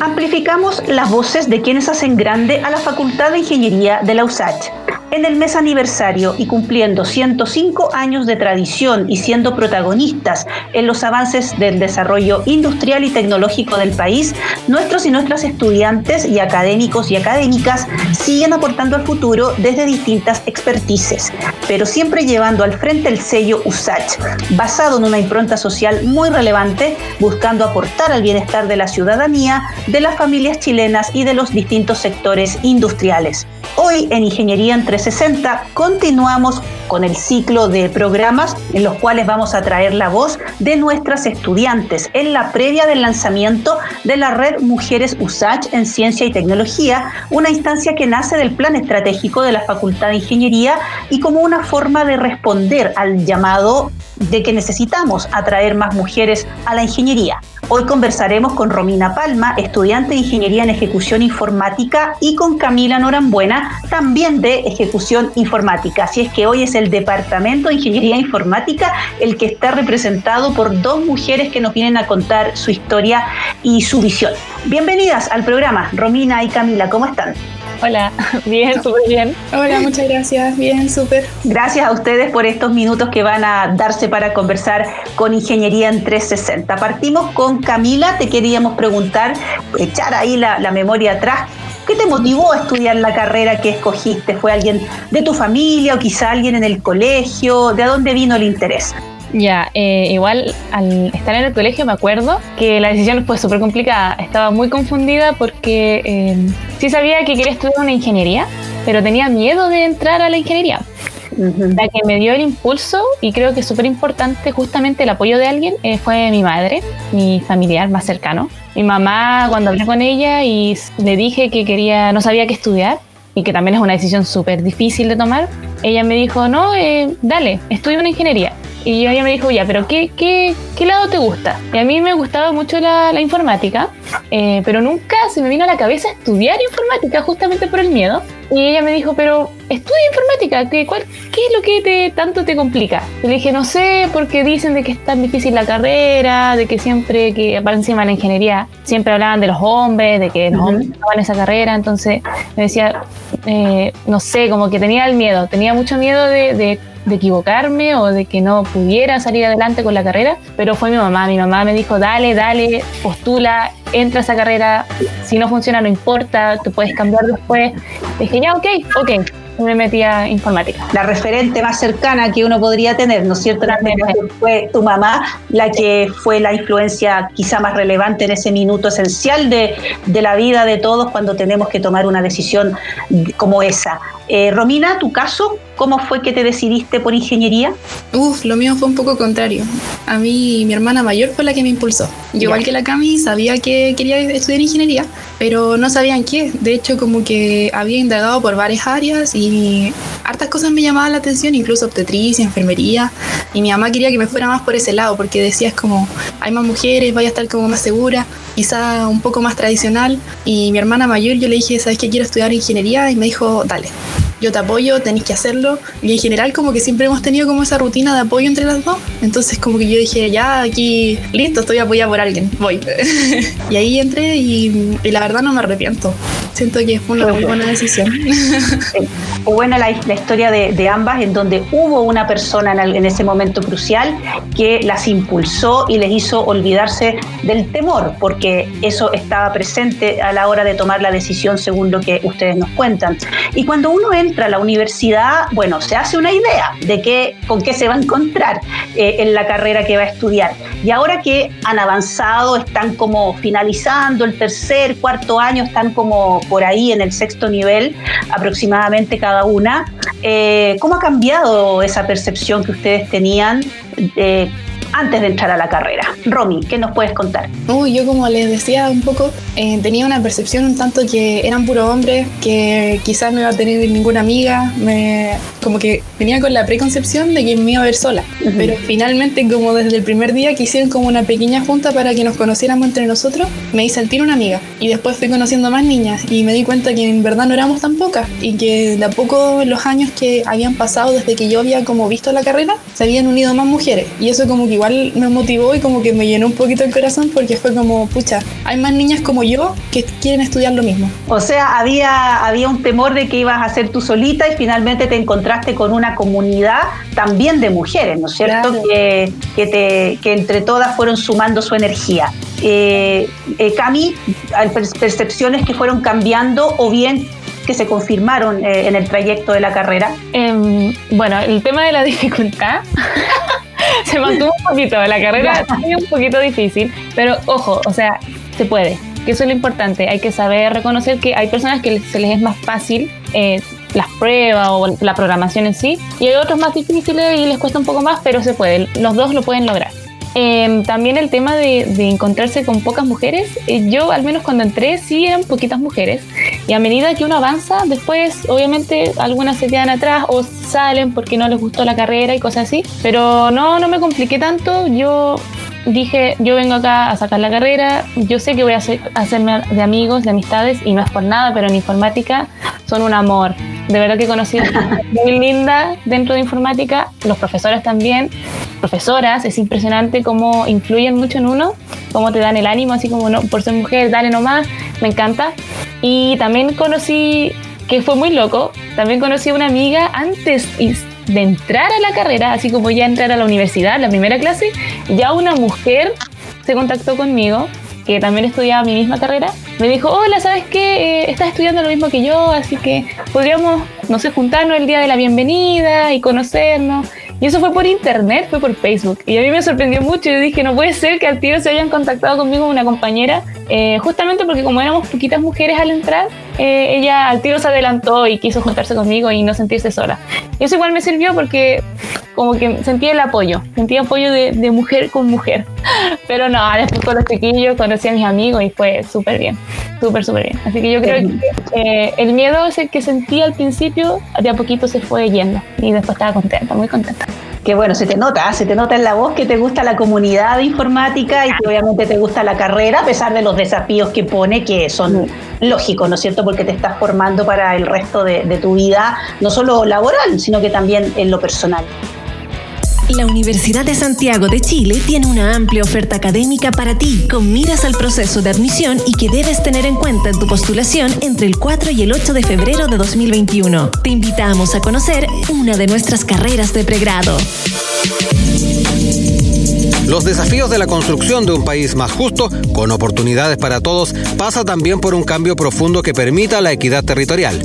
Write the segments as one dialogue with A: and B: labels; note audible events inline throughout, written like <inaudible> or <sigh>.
A: Amplificamos las voces de quienes hacen grande a la Facultad de Ingeniería de la USACH. En el mes aniversario y cumpliendo 105 años de tradición y siendo protagonistas en los avances del desarrollo industrial y tecnológico del país, nuestros y nuestras estudiantes y académicos y académicas siguen aportando al futuro desde distintas expertices, pero siempre llevando al frente el sello USACH, basado en una impronta social muy relevante, buscando aportar al bienestar de la ciudadanía, de las familias chilenas y de los distintos sectores industriales. Hoy en Ingeniería en 360 continuamos con el ciclo de programas en los cuales vamos a traer la voz de nuestras estudiantes en la previa del lanzamiento de la red Mujeres USACH en Ciencia y Tecnología, una instancia que nace del plan estratégico de la Facultad de Ingeniería y como una forma de responder al llamado de que necesitamos atraer más mujeres a la ingeniería. Hoy conversaremos con Romina Palma, estudiante de Ingeniería en Ejecución Informática, y con Camila Norambuena, también de Ejecución Informática. Así es que hoy es el Departamento de Ingeniería Informática el que está representado por dos mujeres que nos vienen a contar su historia y su visión. Bienvenidas al programa, Romina y Camila, ¿cómo están?
B: Hola, <laughs> bien, súper bien.
C: Hola, muchas gracias, bien, súper.
A: Gracias a ustedes por estos minutos que van a darse para conversar con Ingeniería en 360. Partimos con Camila, te queríamos preguntar, echar ahí la, la memoria atrás. ¿Qué te motivó a estudiar la carrera que escogiste? ¿Fue alguien de tu familia o quizá alguien en el colegio? ¿De dónde vino el interés?
B: Ya, eh, igual al estar en el colegio me acuerdo que la decisión fue súper complicada. Estaba muy confundida porque eh, sí sabía que quería estudiar una ingeniería, pero tenía miedo de entrar a la ingeniería. La que me dio el impulso, y creo que es súper importante justamente el apoyo de alguien, eh, fue mi madre, mi familiar más cercano. Mi mamá, cuando hablé con ella y le dije que quería, no sabía qué estudiar, y que también es una decisión súper difícil de tomar, ella me dijo, no, dale, estudia una ingeniería. Y ella me dijo, ya, pero ¿qué, qué, qué lado te gusta? Y a mí me gustaba mucho la, la informática, eh, pero nunca se me vino a la cabeza estudiar informática justamente por el miedo. Y ella me dijo, pero estudia informática, ¿qué, cuál, ¿qué es lo que te, tanto te complica? Y le dije, no sé, porque dicen de que es tan difícil la carrera, de que siempre que para encima de la ingeniería, siempre hablaban de los hombres, de que los hombres estaban en esa carrera, entonces me decía, eh, no sé, como que tenía el miedo, tenía mucho miedo de, de de equivocarme o de que no pudiera salir adelante con la carrera, pero fue mi mamá. Mi mamá me dijo, dale, dale, postula, entra a esa carrera, si no funciona no importa, tú puedes cambiar después. dije, ya, ok, ok. Me metí a informática.
A: La referente más cercana que uno podría tener, ¿no es cierto? Fue tu mamá la que fue la influencia quizá más relevante en ese minuto esencial de, de la vida de todos cuando tenemos que tomar una decisión como esa. Eh, Romina, tu caso, ¿cómo fue que te decidiste por ingeniería?
C: Uf, lo mío fue un poco contrario. A mí, mi hermana mayor fue la que me impulsó. Yo, igual que la Cami, sabía que quería estudiar ingeniería, pero no sabía en qué. De hecho, como que había indagado por varias áreas y hartas cosas me llamaban la atención, incluso obstetricia, enfermería. Y mi mamá quería que me fuera más por ese lado, porque decía, es como, hay más mujeres, vaya a estar como más segura, quizá un poco más tradicional. Y mi hermana mayor, yo le dije, ¿sabes qué? Quiero estudiar ingeniería. Y me dijo, dale yo te apoyo, tenéis que hacerlo. Y en general como que siempre hemos tenido como esa rutina de apoyo entre las dos. Entonces como que yo dije, ya aquí, listo, estoy apoyada por alguien, voy. <laughs> y ahí entré y, y, la verdad no me arrepiento. Siento que fue una muy buena decisión. <laughs>
A: Fue buena la, la historia de, de, ambas, en donde hubo una persona en, el, en, ese momento crucial que las impulsó y les hizo olvidarse del temor, porque eso estaba presente a la hora de tomar la decisión según lo que ustedes nos cuentan. Y cuando uno entra a la universidad, bueno, se hace una idea de qué, con qué se va a encontrar eh, en la carrera que va a estudiar. Y ahora que han avanzado, están como finalizando el tercer, cuarto año, están como por ahí en el sexto nivel aproximadamente cada una. Eh, ¿Cómo ha cambiado esa percepción que ustedes tenían eh, antes de entrar a la carrera? Romy, ¿qué nos puedes contar?
C: Yo como les decía un poco, eh, tenía una percepción un tanto que eran puros hombres, que quizás no iba a tener ninguna amiga, me, como que venía con la preconcepción de que me iba a ver sola. Uh -huh. Pero finalmente, como desde el primer día que hicieron como una pequeña junta para que nos conociéramos entre nosotros, me hice al tiro una amiga. Y después fui conociendo más niñas y me di cuenta que en verdad no éramos tan pocas y que de a poco los años que habían pasado desde que yo había como visto la carrera, se habían unido más mujeres. Y eso como que igual me motivó y como que me llenó un poquito el corazón porque fue como, pucha, hay más niñas como yo que quieren estudiar lo mismo.
A: O sea, había, había un temor de que ibas a ser tú solita y finalmente te encontraste con una comunidad también de mujeres, ¿no es cierto? Que, que, te, que entre todas fueron sumando su energía. Eh, eh, Cami, hay percepciones que fueron cambiando o bien que se confirmaron eh, en el trayecto de la carrera?
B: Em, bueno, el tema de la dificultad <laughs> <laughs> se mantuvo un poquito, la carrera es un poquito difícil, pero ojo, o sea, se puede, que eso es lo importante, hay que saber reconocer que hay personas que se les es más fácil eh, las pruebas o la programación en sí, y hay otros más difíciles y les cuesta un poco más, pero se puede, los dos lo pueden lograr. Em, también el tema de, encontrarse con pocas mujeres. Eh, yo, al menos cuando entré, sí eran poquitas mujeres. Y a medida que uno avanza, después, obviamente, algunas se quedan atrás o salen porque no les gustó la carrera y cosas así. Pero no, no me compliqué tanto. Yo dije, yo vengo acá a sacar la carrera, yo sé que voy a hacerme de amigos, de amistades, y no es por nada, pero en informática son un amor. De verdad que conocí <laughs> muy linda dentro de informática, los profesores también, profesoras, es impresionante cómo influyen mucho en uno, cómo te dan el ánimo, así como no, por ser mujer, dale nomás, me encanta. Y también conocí, que fue muy loco, también conocí a una amiga antes de entrar a la carrera, así como ya entrar a la universidad, la primera clase, ya una mujer se contactó conmigo que también estudiaba mi misma carrera, me dijo, hola, ¿sabes qué? Eh, estás estudiando lo mismo que yo, así que podríamos, no sé, juntarnos el día de la bienvenida y conocernos. Y eso fue por internet, fue por Facebook. Y a mí me sorprendió mucho. Yo dije, no puede ser que al tiro se hayan contactado conmigo una compañera, eh, justamente porque como éramos poquitas mujeres al entrar, eh, ella al tiro se adelantó y quiso juntarse conmigo y no sentirse sola. Eso igual me sirvió porque como que sentí el apoyo, sentí apoyo de, de mujer con mujer. <laughs> Pero no, después con los chiquillos conocí a mis amigos y fue súper bien, súper, súper bien. Así que yo creo que eh, el miedo ese que sentí al principio, de a poquito se fue yendo y después estaba contenta, muy contenta.
A: Que bueno, se te nota, se te nota en la voz que te gusta la comunidad de informática y que obviamente te gusta la carrera, a pesar de los desafíos que pone, que son lógicos, ¿no es cierto? Porque te estás formando para el resto de, de tu vida, no solo laboral, sino que también en lo personal.
D: La Universidad de Santiago de Chile tiene una amplia oferta académica para ti, con miras al proceso de admisión y que debes tener en cuenta en tu postulación entre el 4 y el 8 de febrero de 2021. Te invitamos a conocer una de nuestras carreras de pregrado.
E: Los desafíos de la construcción de un país más justo, con oportunidades para todos, pasa también por un cambio profundo que permita la equidad territorial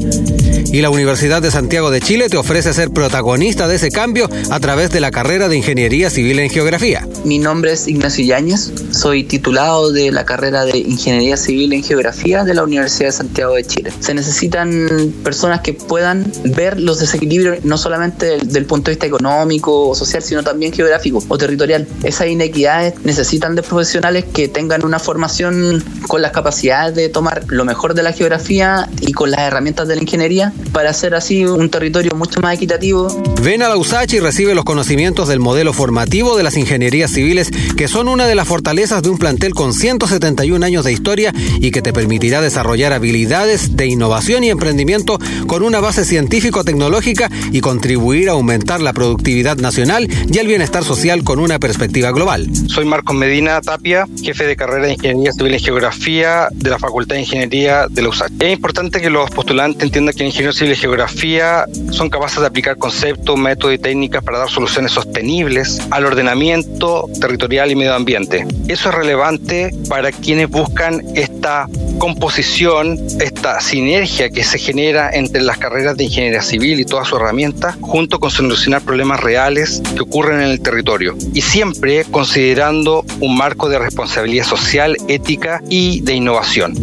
E: y la Universidad de Santiago de Chile te ofrece ser protagonista de ese cambio a través de la carrera de Ingeniería Civil en Geografía.
F: Mi nombre es Ignacio Yáñez, soy titulado de la carrera de Ingeniería Civil en Geografía de la Universidad de Santiago de Chile. Se necesitan personas que puedan ver los desequilibrios no solamente del, punto de vista económico o social, sino también geográfico o territorial. Esas inequidades necesitan de profesionales que tengan una formación con las capacidades de tomar lo mejor de la geografía y con las herramientas de la ingeniería para hacer así un territorio mucho más equitativo.
E: Ven a la USACH y recibe los conocimientos del modelo formativo de las ingenierías civiles, que son una de las fortalezas de un plantel con 171 años de historia y que te permitirá desarrollar habilidades de innovación y emprendimiento con una base científico-tecnológica y contribuir a aumentar la productividad nacional y el bienestar social con una perspectiva global.
G: Soy Marcos Medina Tapia, jefe de carrera de Ingeniería Civil en Geografía de la Facultad de Ingeniería de la USACH. Es importante que los postulantes entiendan que el ingeniero civil y geografía son capaces de aplicar conceptos, métodos y técnicas para dar soluciones sostenibles al ordenamiento territorial y medio ambiente. Eso es relevante para quienes buscan esta composición, esta sinergia que se genera entre las carreras de ingeniería civil y todas sus herramientas, junto con solucionar problemas reales que ocurren en el territorio. Y siempre considerando un marco de responsabilidad social, ética y de innovación.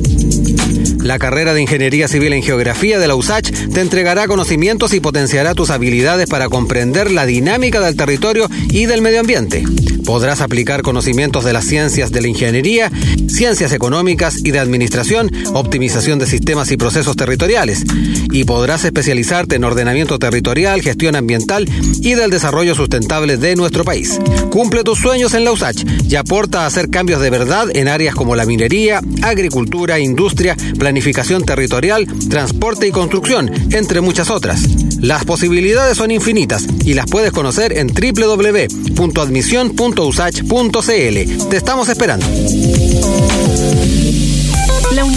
E: La carrera de Ingeniería Civil en Geografía de la USACH te entregará conocimientos y potenciará tus habilidades para comprender la dinámica del territorio y del medio ambiente. Podrás aplicar conocimientos de las ciencias de la ingeniería, ciencias económicas y de administración, optimización de sistemas y procesos territoriales. Y podrás especializarte en ordenamiento territorial, gestión ambiental y del desarrollo sustentable de nuestro país. Cumple tus sueños en la USACH y aporta a hacer cambios de verdad en áreas como la minería, agricultura, industria, planificación territorial, transporte y construcción, entre muchas otras. Las posibilidades son infinitas y las puedes conocer en www.admisión.usach.cl. Te estamos esperando.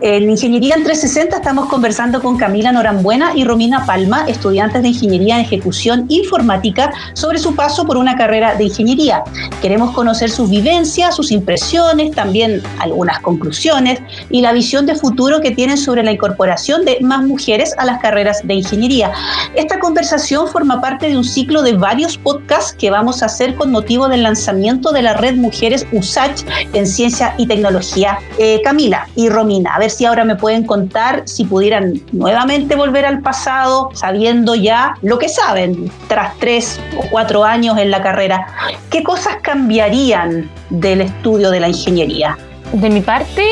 A: En Ingeniería en 360 estamos conversando con Camila Norambuena y Romina Palma, estudiantes de Ingeniería en Ejecución Informática, sobre su paso por una carrera de ingeniería. Queremos conocer sus vivencias, sus impresiones, también algunas conclusiones y la visión de futuro que tienen sobre la incorporación de más mujeres a las carreras de ingeniería. Esta conversación forma parte de un ciclo de varios podcasts que vamos a hacer con motivo del lanzamiento de la red Mujeres USACH en Ciencia y Tecnología. Eh, Camila y Romina, a ver si ahora me pueden contar si pudieran nuevamente volver al pasado, sabiendo ya lo que saben tras tres o cuatro años en la carrera. ¿Qué cosas cambiarían del estudio de la ingeniería?
B: De mi parte,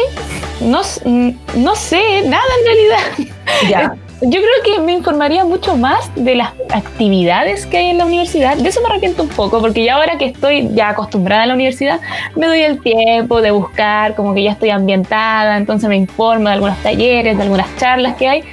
B: no, no sé nada en realidad. Ya. <laughs> Yo creo que me informaría mucho más de las actividades que hay en la universidad. De eso me arrepiento un poco, porque ya ahora que estoy ya acostumbrada a la universidad, me doy el tiempo de buscar, como que ya estoy ambientada, entonces me informo de algunos talleres, de algunas charlas que hay,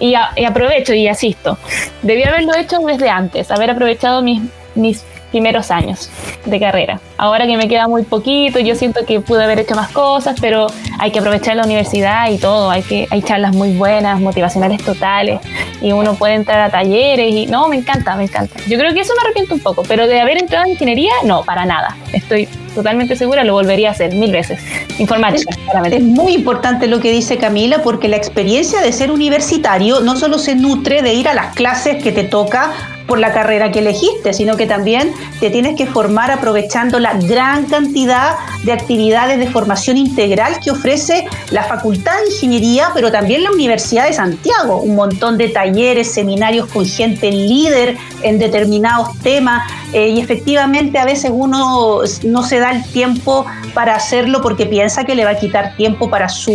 B: y, aprovecho y asisto. Debí haberlo hecho desde antes, haber aprovechado mis, mis primeros años de carrera. Ahora que me queda muy poquito, yo siento que pude haber hecho más cosas, pero hay que aprovechar la universidad y todo. Hay que hay charlas muy buenas, motivacionales totales, y uno puede entrar a talleres y no, me encanta, me encanta. Yo creo que eso me arrepiento un poco, pero de haber entrado en ingeniería, no, para nada. Estoy totalmente segura, lo volvería a hacer mil veces. Informática,
A: Es muy importante lo que dice Camila, porque la experiencia de ser universitario no solo se nutre de ir a las clases que te toca por la carrera que elegiste, sino que también te tienes que formar aprovechando la gran cantidad de actividades de formación integral que ofrece la Facultad de Ingeniería, pero también la Universidad de Santiago. Un montón de talleres, seminarios con gente líder en determinados temas eh, y efectivamente a veces uno no se da el tiempo para hacerlo porque piensa que le va a quitar tiempo para su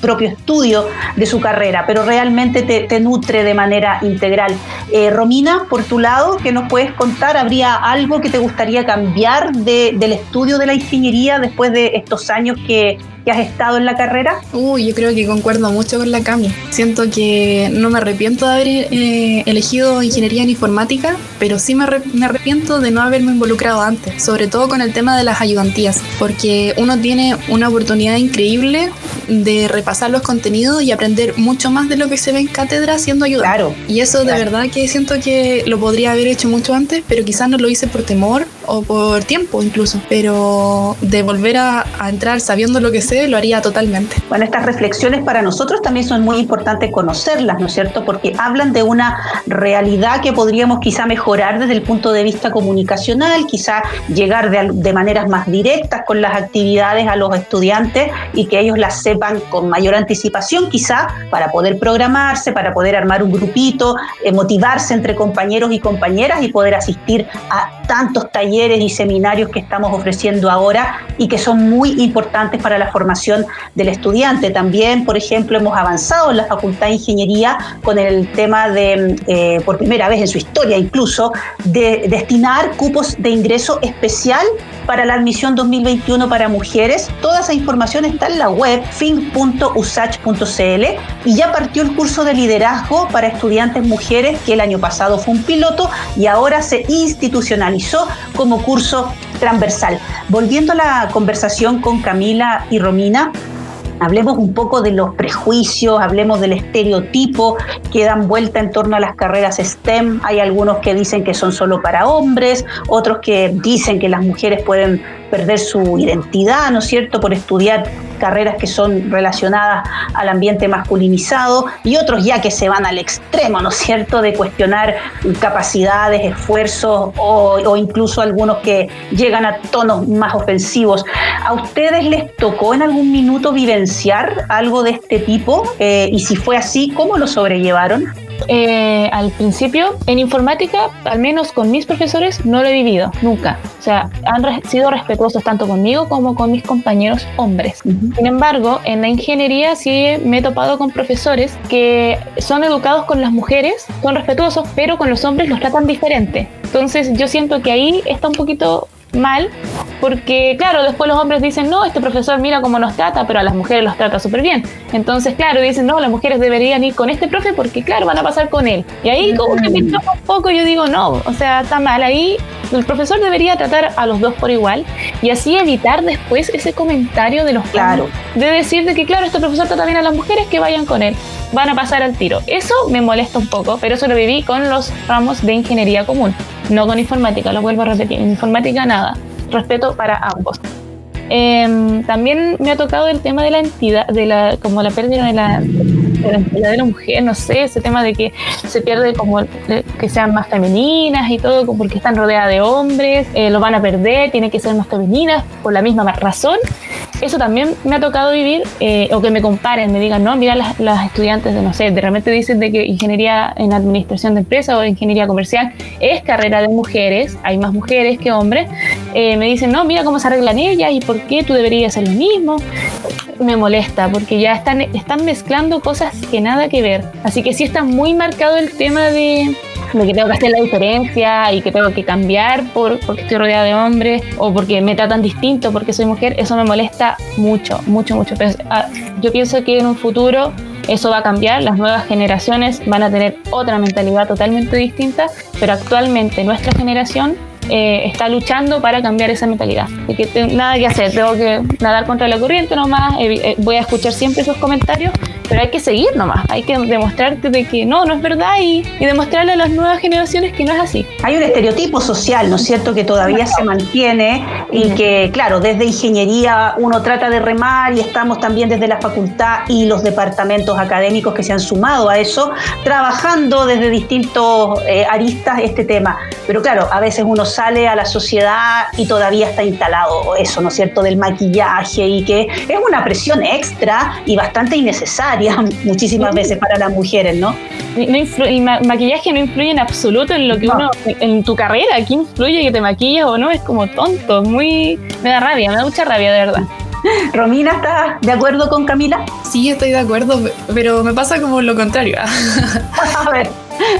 A: propio estudio de su carrera, pero realmente te, nutre de manera integral. Eh, Romina, por tu lado, ¿qué nos puedes contar? ¿Habría algo que te gustaría cambiar del estudio de la ingeniería después de estos años que, que has estado en la carrera?
C: Uy, yo creo que concuerdo mucho con la Cami. Siento que no me arrepiento de haber eh, elegido ingeniería en informática, pero sí me, me, arrepiento de no haberme involucrado antes, sobre todo con el tema de las ayudantías, porque uno tiene una oportunidad increíble de repasar los contenidos y aprender mucho más de lo que se ve en cátedra siendo ayudante. Claro. Y eso de verdad que siento que lo podría haber hecho mucho antes, pero quizás no lo hice por temor o por tiempo incluso. Pero de volver a, entrar sabiendo lo que sé, lo haría totalmente.
A: Bueno, estas reflexiones para nosotros también son muy importantes conocerlas, ¿no es cierto? Porque hablan de una realidad que podríamos quizá mejorar desde el punto de vista comunicacional, quizá llegar de, de maneras más directas con las actividades a los estudiantes y que ellos las sepan con mayor anticipación, quizá para poder programarse, para poder armar un grupito, eh, motivarse entre compañeros y compañeras y poder asistir a tantos talleres y seminarios que estamos ofreciendo ahora y que son muy importantes para la formación del estudiante. También, por ejemplo, hemos avanzado en la Facultad de Ingeniería con el tema de, eh, por primera vez en su historia incluso, de destinar cupos de ingreso especial para la admisión 2021 para mujeres. Toda esa información está en la web fin.usach.cl y ya partió el curso de liderazgo para estudiantes mujeres que el año pasado fue un piloto y ahora se institucionalizó como curso transversal. Volviendo a la conversación con Camila y Romina, hablemos un poco de los prejuicios, hablemos del estereotipo que dan vuelta en torno a las carreras STEM. Hay algunos que dicen que son solo para hombres, otros que dicen que las mujeres pueden perder su identidad, ¿no es cierto?, por estudiar carreras que son relacionadas al ambiente masculinizado y otros ya que se van al extremo, ¿no es cierto?, de cuestionar capacidades, esfuerzos o, incluso algunos que llegan a tonos más ofensivos. ¿A ustedes les tocó en algún minuto vivenciar algo de este tipo? Eh, y si fue así, ¿cómo lo sobrellevaron?
B: Eh, al principio, en informática, al menos con mis profesores, no lo he vivido, nunca. O sea, han sido respetuosos tanto conmigo como con mis compañeros hombres. Sin embargo, en la ingeniería sí me he topado con profesores que son educados con las mujeres, son respetuosos, pero con los hombres los tratan diferente. Entonces yo siento que ahí está un poquito mal, porque claro, después los hombres dicen, no, este profesor mira cómo nos trata, pero a las mujeres los trata súper bien. Entonces, claro, dicen, no, las mujeres deberían ir con este profe porque, claro, van a pasar con él. Y ahí como que me toca un poco, yo digo, no, o sea, está mal. Ahí el profesor debería tratar a los dos por igual y así evitar después ese comentario de los
A: claro.
B: de decir de que, claro, este profesor trata bien a las mujeres, que vayan con él. Van a pasar al tiro. Eso me molesta un poco, pero eso lo viví con los ramos de ingeniería común no con informática, lo vuelvo a repetir, informática nada, respeto para ambos. Em, también me ha tocado el tema de la entidad, de la, como la pérdida de la, de la de mujer, no sé, ese tema de que se pierde como que sean más femeninas y todo, porque están rodeadas de hombres, eh, lo van a perder, tienen que ser más femeninas por la misma razón eso también me ha tocado vivir, eh, o que me comparen, me digan, no, mira las, estudiantes de, no sé, de repente dicen de que ingeniería en administración de empresas o ingeniería comercial es carrera de mujeres, hay más mujeres que hombres, eh, me dicen, no, mira cómo se arreglan ellas y por qué tú deberías hacer lo mismo. Me molesta porque ya están, están mezclando cosas que nada que ver. Así que sí está muy marcado el tema de, de que tengo que hacer la diferencia y que tengo que cambiar por, porque estoy rodeada de hombres o porque me tratan distinto porque soy mujer, eso me molesta mucho, mucho, mucho. Pero, ah, yo pienso que en un futuro eso va a cambiar, las nuevas generaciones van a tener otra mentalidad totalmente distinta, pero actualmente nuestra generación eh, está luchando para cambiar esa mentalidad. De que nada que hacer, tengo que nadar contra la corriente nomás, eh, voy a escuchar siempre esos comentarios, pero hay que seguir nomás, hay que demostrarte de que no, no es verdad y, demostrarle a las nuevas generaciones que no es así.
A: Hay un estereotipo social, ¿no es cierto?, que todavía se mantiene y que, claro, desde ingeniería uno trata de remar y estamos también desde la facultad y los departamentos académicos que se han sumado a eso, trabajando desde distintos eh, aristas este tema. Pero claro, a veces uno sale a la sociedad y todavía está instalado eso, ¿no es cierto?, del maquillaje y que es una presión extra y bastante innecesaria muchísimas veces para las mujeres, ¿no?
B: el maquillaje no influye en absoluto en lo que uno, en tu carrera, ¿Quién influye que te maquillas o no? Es como tonto, muy, me da rabia, me da mucha rabia, de verdad. <laughs>
A: Romina, ¿estás de acuerdo con Camila?
C: Sí, estoy de acuerdo, pero me pasa como lo contrario. <laughs>
A: a ver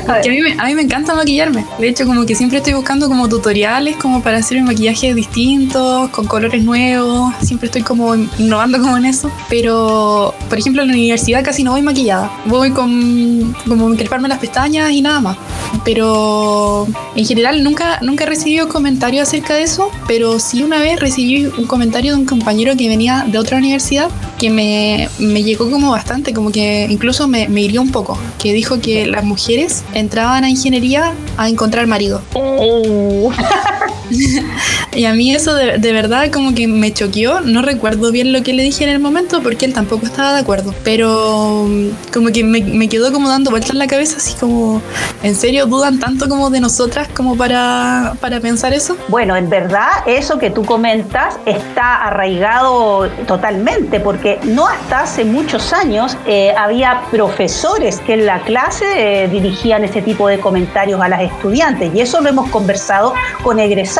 C: a, mí me, a mí me encanta maquillarme. De hecho, como que siempre estoy buscando como tutoriales como para hacer maquillajes distintos, con colores nuevos. Siempre estoy como innovando como en eso. Pero, por ejemplo, en la universidad casi no voy maquillada. Voy con como las pestañas y nada más. Pero en general nunca, nunca he recibido comentarios acerca de eso. Pero sí una vez recibí un comentario de un compañero que venía de otra universidad que me, me llegó como bastante, como que incluso me, me hirió un poco. Que dijo que las mujeres entraban a ingeniería a encontrar marido. Oh. <laughs> <laughs> y a mí eso de, verdad como que me choqueó. No recuerdo bien lo que le dije en el momento porque él tampoco estaba de acuerdo. Pero mm, como que me, quedó como dando vueltas en la cabeza, así como, ¿en serio dudan tanto como de nosotras como para, para pensar eso?
A: Bueno, en verdad eso que tú comentas está arraigado totalmente porque no hasta hace muchos años eh, había profesores que en la clase eh, dirigían ese tipo de comentarios a las estudiantes y eso lo hemos conversado con egresados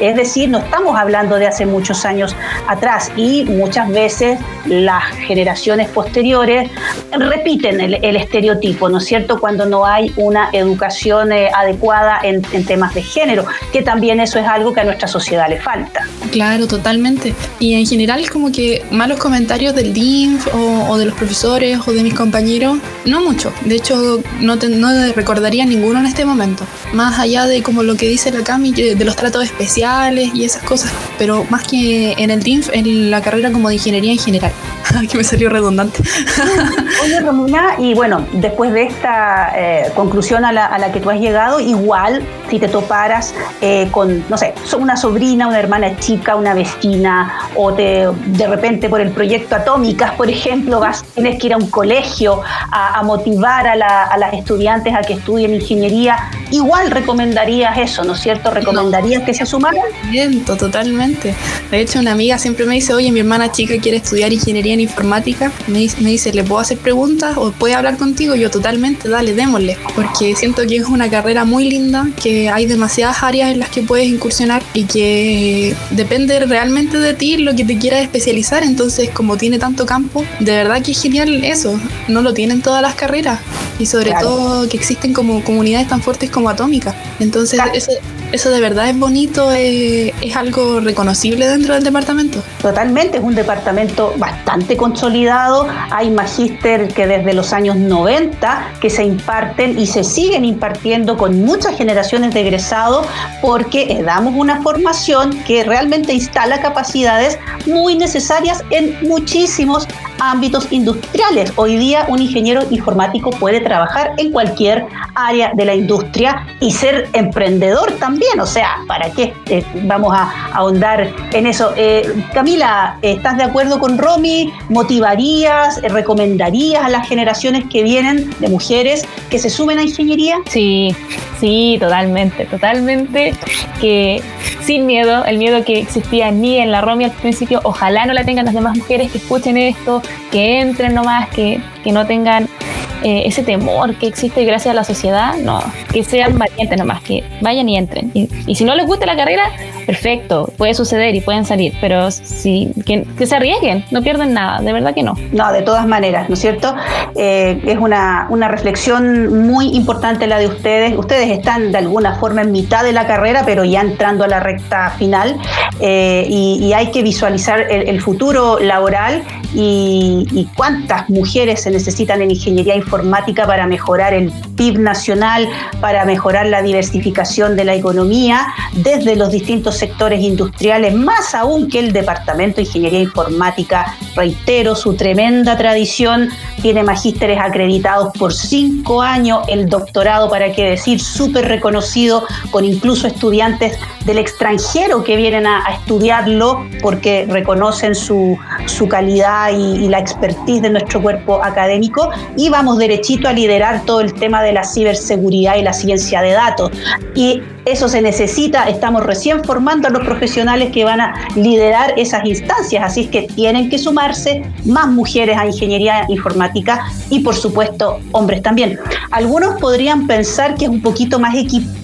A: es decir, no estamos hablando de hace muchos años atrás y muchas veces las generaciones posteriores repiten el, estereotipo, ¿no es cierto?, cuando no hay una educación eh, adecuada en, temas de género, que también eso es algo que a nuestra sociedad le falta.
C: Claro, totalmente. Y en general como que malos comentarios del DINF o, de los profesores o de mis compañeros, no mucho. De hecho, no, no recordaría ninguno en este momento. Más allá de como lo que dice la Cami, de los tratos especiales y esas cosas, pero más que en el TINF, en la carrera como de ingeniería en general. <laughs> que me salió redundante. <laughs>
A: Oye, Romina, y bueno, después de esta eh, conclusión a la, a que tú has llegado, igual si te toparas eh, con, no sé, una sobrina, una hermana chica, una vecina, o te, de repente por el proyecto Atómicas, por ejemplo, vas, tienes que ir a un colegio a, motivar a, la, a, las estudiantes a que estudien ingeniería, igual recomendarías eso, ¿no es cierto? Recomendarías gustaría que se sumaran?
C: Totalmente. De hecho, una amiga siempre me dice, oye, mi hermana chica quiere estudiar ingeniería en informática. Me dice, me dice, ¿le puedo hacer preguntas o puede hablar contigo? Yo totalmente, dale, démosle. Porque siento que es una carrera muy linda, que hay demasiadas áreas en las que puedes incursionar y que depende realmente de ti lo que te quieras especializar. Entonces, como tiene tanto campo, de verdad que es genial eso. No lo tienen todas las carreras. Y sobre todo que existen como comunidades tan fuertes como Atómica. Entonces, eso, eso de verdad es bonito, es, es, algo reconocible dentro del departamento.
A: Totalmente, es un departamento bastante consolidado. Hay magíster que desde los años 90 que se imparten y se siguen impartiendo con muchas generaciones de egresados porque damos una formación que realmente instala capacidades muy necesarias en muchísimos ámbitos industriales. Hoy día un ingeniero informático puede trabajar en cualquier área de la industria y ser emprendedor también. O sea, ¿para qué eh, vamos a ahondar en eso? Eh, Camila, ¿estás de acuerdo con Romy? ¿Motivarías, recomendarías a las generaciones que vienen de mujeres que se sumen a ingeniería?
B: Sí, sí, totalmente, totalmente. Que sin miedo, el miedo que existía ni en la Romy al principio, ojalá no la tengan las demás mujeres que escuchen esto, que entren nomás, que, que no tengan eh, ese temor que existe gracias a la sociedad, no, que sean valientes nomás, que vayan y entren. Y, si no les gusta la carrera, perfecto, puede suceder y pueden salir, pero si, que, se arriesguen, no pierden nada, de verdad que no.
A: No, de todas maneras, ¿no es cierto? Eh, es una, una reflexión muy importante la de ustedes. Ustedes están de alguna forma en mitad de la carrera, pero ya entrando a la recta final eh, y, hay que visualizar el, futuro laboral y, y cuántas mujeres se necesitan en ingeniería informática informática para mejorar el PIB nacional, para mejorar la diversificación de la economía desde los distintos sectores industriales, más aún que el Departamento de Ingeniería Informática. Reitero, su tremenda tradición tiene magísteres acreditados por cinco años, el doctorado, para qué decir, súper reconocido, con incluso estudiantes del extranjero que vienen a, estudiarlo porque reconocen su, su calidad y, la expertise de nuestro cuerpo académico y vamos derechito a liderar todo el tema de la ciberseguridad y la ciencia de datos. Y eso se necesita, estamos recién formando a los profesionales que van a liderar esas instancias, así es que tienen que sumarse más mujeres a ingeniería informática y por supuesto hombres también. Algunos podrían pensar que es un poquito más equitativo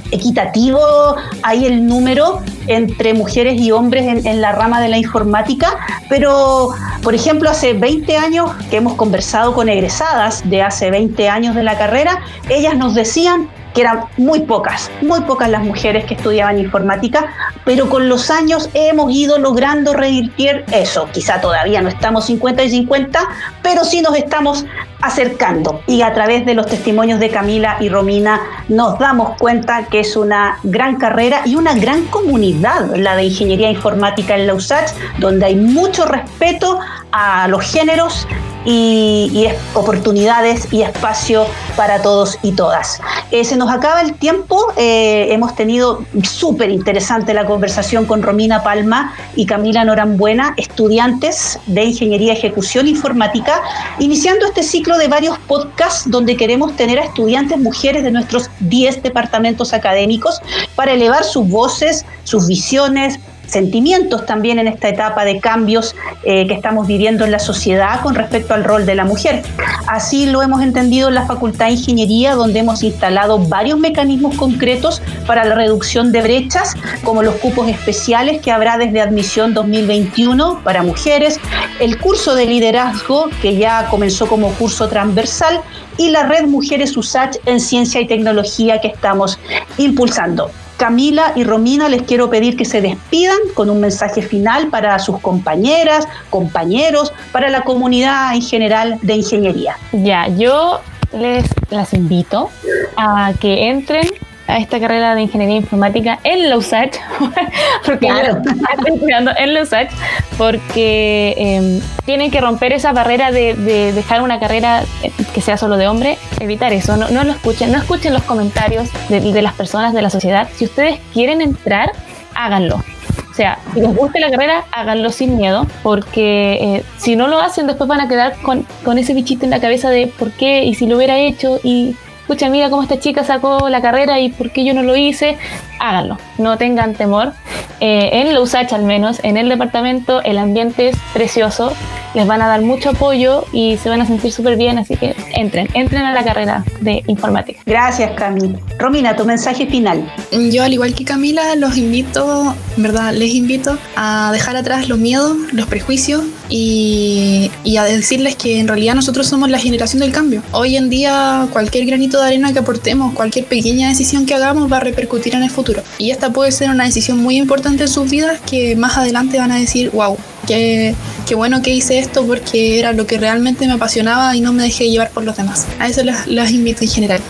A: ahí el número entre mujeres y hombres en, en, la rama de la informática, pero por ejemplo hace 20 años que hemos conversado con egresadas de hace 20 años de la carrera, ellas nos decían que eran muy pocas, muy pocas las mujeres que estudiaban informática, pero con los años hemos ido logrando redirigir eso. Quizá todavía no estamos 50 y 50, pero sí nos estamos acercando. Y a través de los testimonios de Camila y Romina nos damos cuenta que es una gran carrera y una gran comunidad la de ingeniería informática en la USACH, donde hay mucho respeto a los géneros y, oportunidades y espacio para todos y todas. Eh, se nos acaba el tiempo, eh, hemos tenido súper interesante la conversación con Romina Palma y Camila Norambuena, estudiantes de Ingeniería Ejecución Informática, iniciando este ciclo de varios podcasts donde queremos tener a estudiantes mujeres de nuestros 10 departamentos académicos para elevar sus voces, sus visiones, sentimientos también en esta etapa de cambios eh, que estamos viviendo en la sociedad con respecto al rol de la mujer. Así lo hemos entendido en la Facultad de Ingeniería, donde hemos instalado varios mecanismos concretos para la reducción de brechas, como los cupos especiales que habrá desde admisión 2021 para mujeres, el curso de liderazgo que ya comenzó como curso transversal y la red Mujeres USACH en Ciencia y Tecnología que estamos impulsando. Camila y Romina, les quiero pedir que se despidan con un mensaje final para sus compañeras, compañeros, para la comunidad en general de ingeniería.
B: Ya, yo les las invito a que entren a esta carrera de ingeniería informática en la USACH, <laughs> porque estoy estudiando en la USACH, porque eh, tienen que romper esa barrera de, dejar una carrera eh, que sea solo de hombre, evitar eso, no, no lo escuchen, no escuchen los comentarios de, de las personas de la sociedad. Si ustedes quieren entrar, háganlo. O sea, si les gusta la carrera, háganlo sin miedo, porque eh, si no lo hacen, después van a quedar con, con, ese bichito en la cabeza de por qué y si lo hubiera hecho y escucha, mira cómo esta chica sacó la carrera y por qué yo no lo hice, háganlo, no tengan temor. Eh, en la USACH al menos, en el departamento, el ambiente es precioso, les van a dar mucho apoyo y se van a sentir súper bien, así que entren, entren a la carrera de informática.
A: Gracias, Cami. Romina, tu mensaje final.
C: Yo, al igual que Camila, los invito, ¿verdad? Les invito a dejar atrás los miedos, los prejuicios y, y a decirles que en realidad nosotros somos la generación del cambio. Hoy en día, cualquier granito de arena que aportemos, cualquier pequeña decisión que hagamos va a repercutir en el Y esta puede ser una decisión muy importante en sus vidas que más adelante van a decir, wow, qué, qué bueno que hice esto porque era lo que realmente me apasionaba y no me dejé llevar por los demás. A eso las, las invito en general.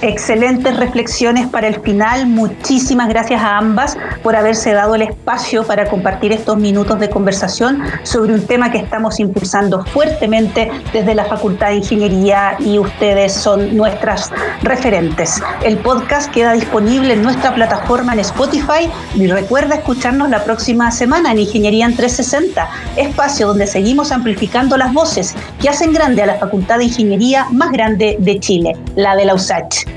A: Excelentes reflexiones para el final. Muchísimas gracias a ambas por haberse dado el espacio para compartir estos minutos de conversación sobre un tema que estamos impulsando fuertemente desde la Facultad de Ingeniería y ustedes son nuestras referentes. El podcast queda disponible en nuestra plataforma en Spotify y recuerda escucharnos la próxima semana en Ingeniería en 360, espacio donde seguimos amplificando las voces que hacen grande a la Facultad de Ingeniería más grande de Chile, la de la USACH.